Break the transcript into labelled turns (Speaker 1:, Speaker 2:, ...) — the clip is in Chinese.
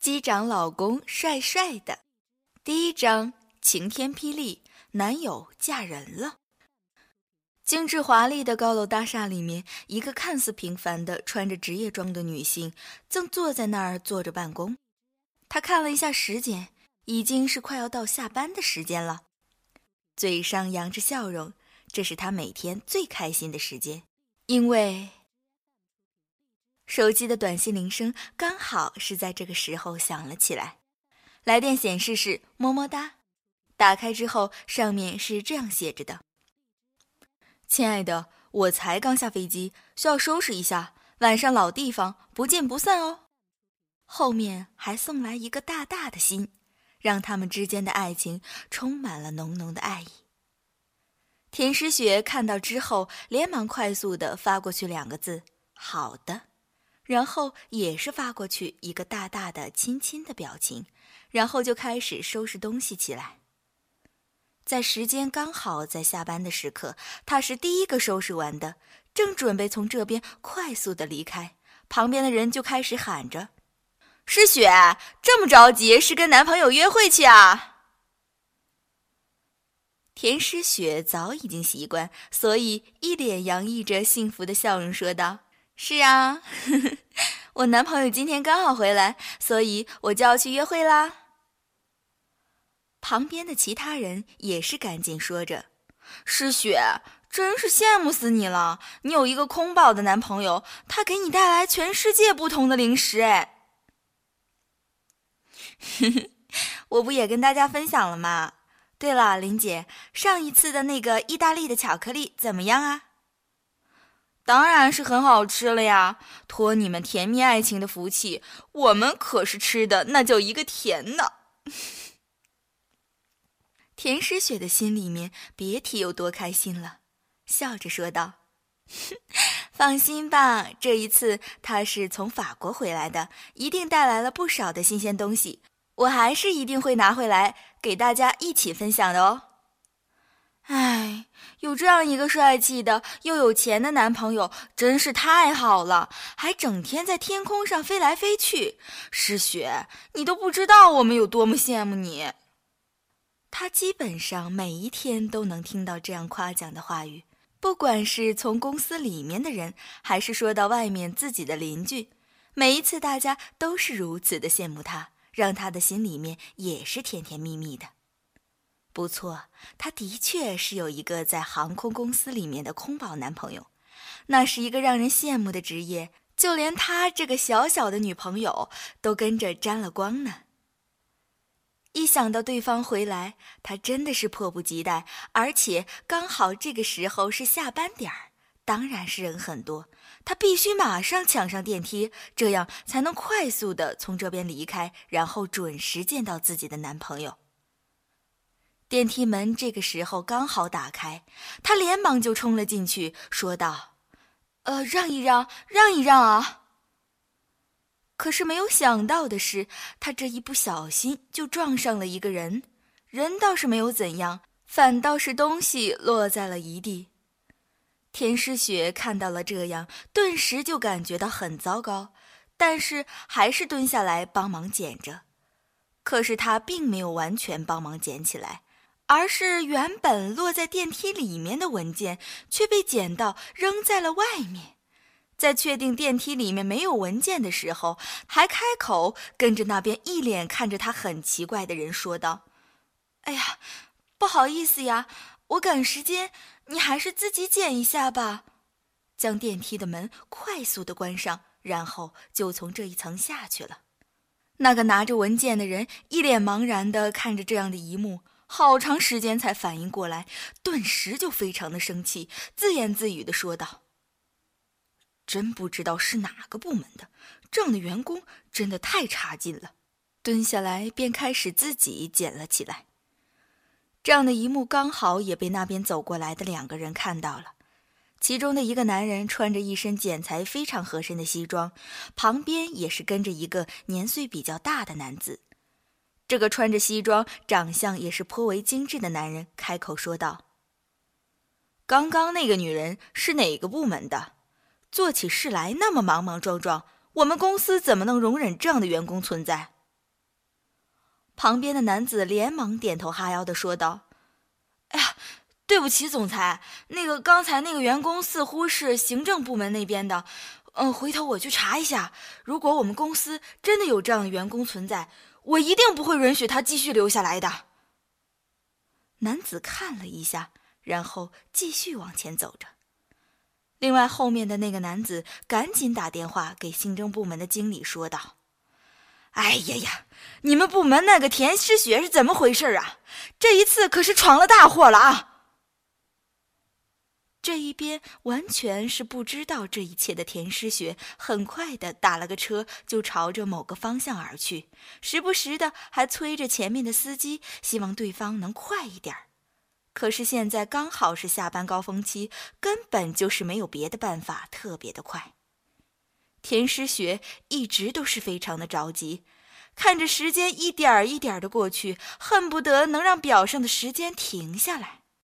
Speaker 1: 机长老公帅帅的。第一章晴天霹雳，男友嫁人了。精致华丽的高楼大厦里面，一个看似平凡的穿着职业装的女性，正坐在那儿坐着办公。她看了一下时间，已经是快要到下班的时间了，嘴上扬着笑容。这是她每天最开心的时间，因为手机的短信铃声刚好是在这个时候响了起来。来电显示是么么哒，打开之后上面是这样写着的：“亲爱的，我才刚下飞机，需要收拾一下，晚上老地方不见不散哦。”后面还送来一个大大的心，让他们之间的爱情充满了浓浓的爱意。田诗雪看到之后，连忙快速的发过去两个字：“好的”，然后也是发过去一个大大的亲亲的表情，然后就开始收拾东西起来。在时间刚好在下班的时刻，他是第一个收拾完的，正准备从这边快速的离开，旁边的人就开始喊着。诗雪这么着急，是跟男朋友约会去啊？田诗雪早已经习惯，所以一脸洋溢着幸福的笑容说道：“是啊，我男朋友今天刚好回来，所以我就要去约会啦。”旁边的其他人也是赶紧说着：“诗雪，真是羡慕死你了！你有一个空宝的男朋友，他给你带来全世界不同的零食，哎。”我不也跟大家分享了吗？对了，林姐，上一次的那个意大利的巧克力怎么样啊？当然是很好吃了呀！托你们甜蜜爱情的福气，我们可是吃的那叫一个甜呢。田诗雪的心里面别提有多开心了，笑着说道：“ 放心吧，这一次他是从法国回来的，一定带来了不少的新鲜东西。”我还是一定会拿回来给大家一起分享的哦。哎，有这样一个帅气的又有钱的男朋友，真是太好了，还整天在天空上飞来飞去。诗雪，你都不知道我们有多么羡慕你。他基本上每一天都能听到这样夸奖的话语，不管是从公司里面的人，还是说到外面自己的邻居，每一次大家都是如此的羡慕他。让他的心里面也是甜甜蜜蜜的。不错，他的确是有一个在航空公司里面的空保男朋友，那是一个让人羡慕的职业，就连他这个小小的女朋友都跟着沾了光呢。一想到对方回来，他真的是迫不及待，而且刚好这个时候是下班点儿，当然是人很多。他必须马上抢上电梯，这样才能快速的从这边离开，然后准时见到自己的男朋友。电梯门这个时候刚好打开，他连忙就冲了进去，说道：“呃，让一让，让一让啊！”可是没有想到的是，他这一不小心就撞上了一个人，人倒是没有怎样，反倒是东西落在了一地。田诗雪看到了这样，顿时就感觉到很糟糕，但是还是蹲下来帮忙捡着。可是他并没有完全帮忙捡起来，而是原本落在电梯里面的文件却被捡到扔在了外面。在确定电梯里面没有文件的时候，还开口跟着那边一脸看着他很奇怪的人说道：“哎呀，不好意思呀，我赶时间。”你还是自己捡一下吧，将电梯的门快速的关上，然后就从这一层下去了。那个拿着文件的人一脸茫然的看着这样的一幕，好长时间才反应过来，顿时就非常的生气，自言自语的说道：“真不知道是哪个部门的，这样的员工真的太差劲了。”蹲下来便开始自己捡了起来。这样的一幕刚好也被那边走过来的两个人看到了，其中的一个男人穿着一身剪裁非常合身的西装，旁边也是跟着一个年岁比较大的男子。这个穿着西装、长相也是颇为精致的男人开口说道：“刚刚那个女人是哪个部门的？做起事来那么莽莽撞撞，我们公司怎么能容忍这样的员工存在？旁边的男子连忙点头哈腰的说道：“哎呀，对不起，总裁，那个刚才那个员工似乎是行政部门那边的。嗯，回头我去查一下。如果我们公司真的有这样的员工存在，我一定不会允许他继续留下来的。”男子看了一下，然后继续往前走着。另外，后面的那个男子赶紧打电话给行政部门的经理，说道：“哎呀呀，你们部门那个田诗雪是怎么回事啊？这一次可是闯了大祸了啊！”这一边完全是不知道这一切的田诗雪，很快的打了个车，就朝着某个方向而去，时不时的还催着前面的司机，希望对方能快一点儿。可是现在刚好是下班高峰期，根本就是没有别的办法，特别的快。田诗雪一直都是非常的着急，看着时间一点一点的过去，恨不得能让表上的时间停下来。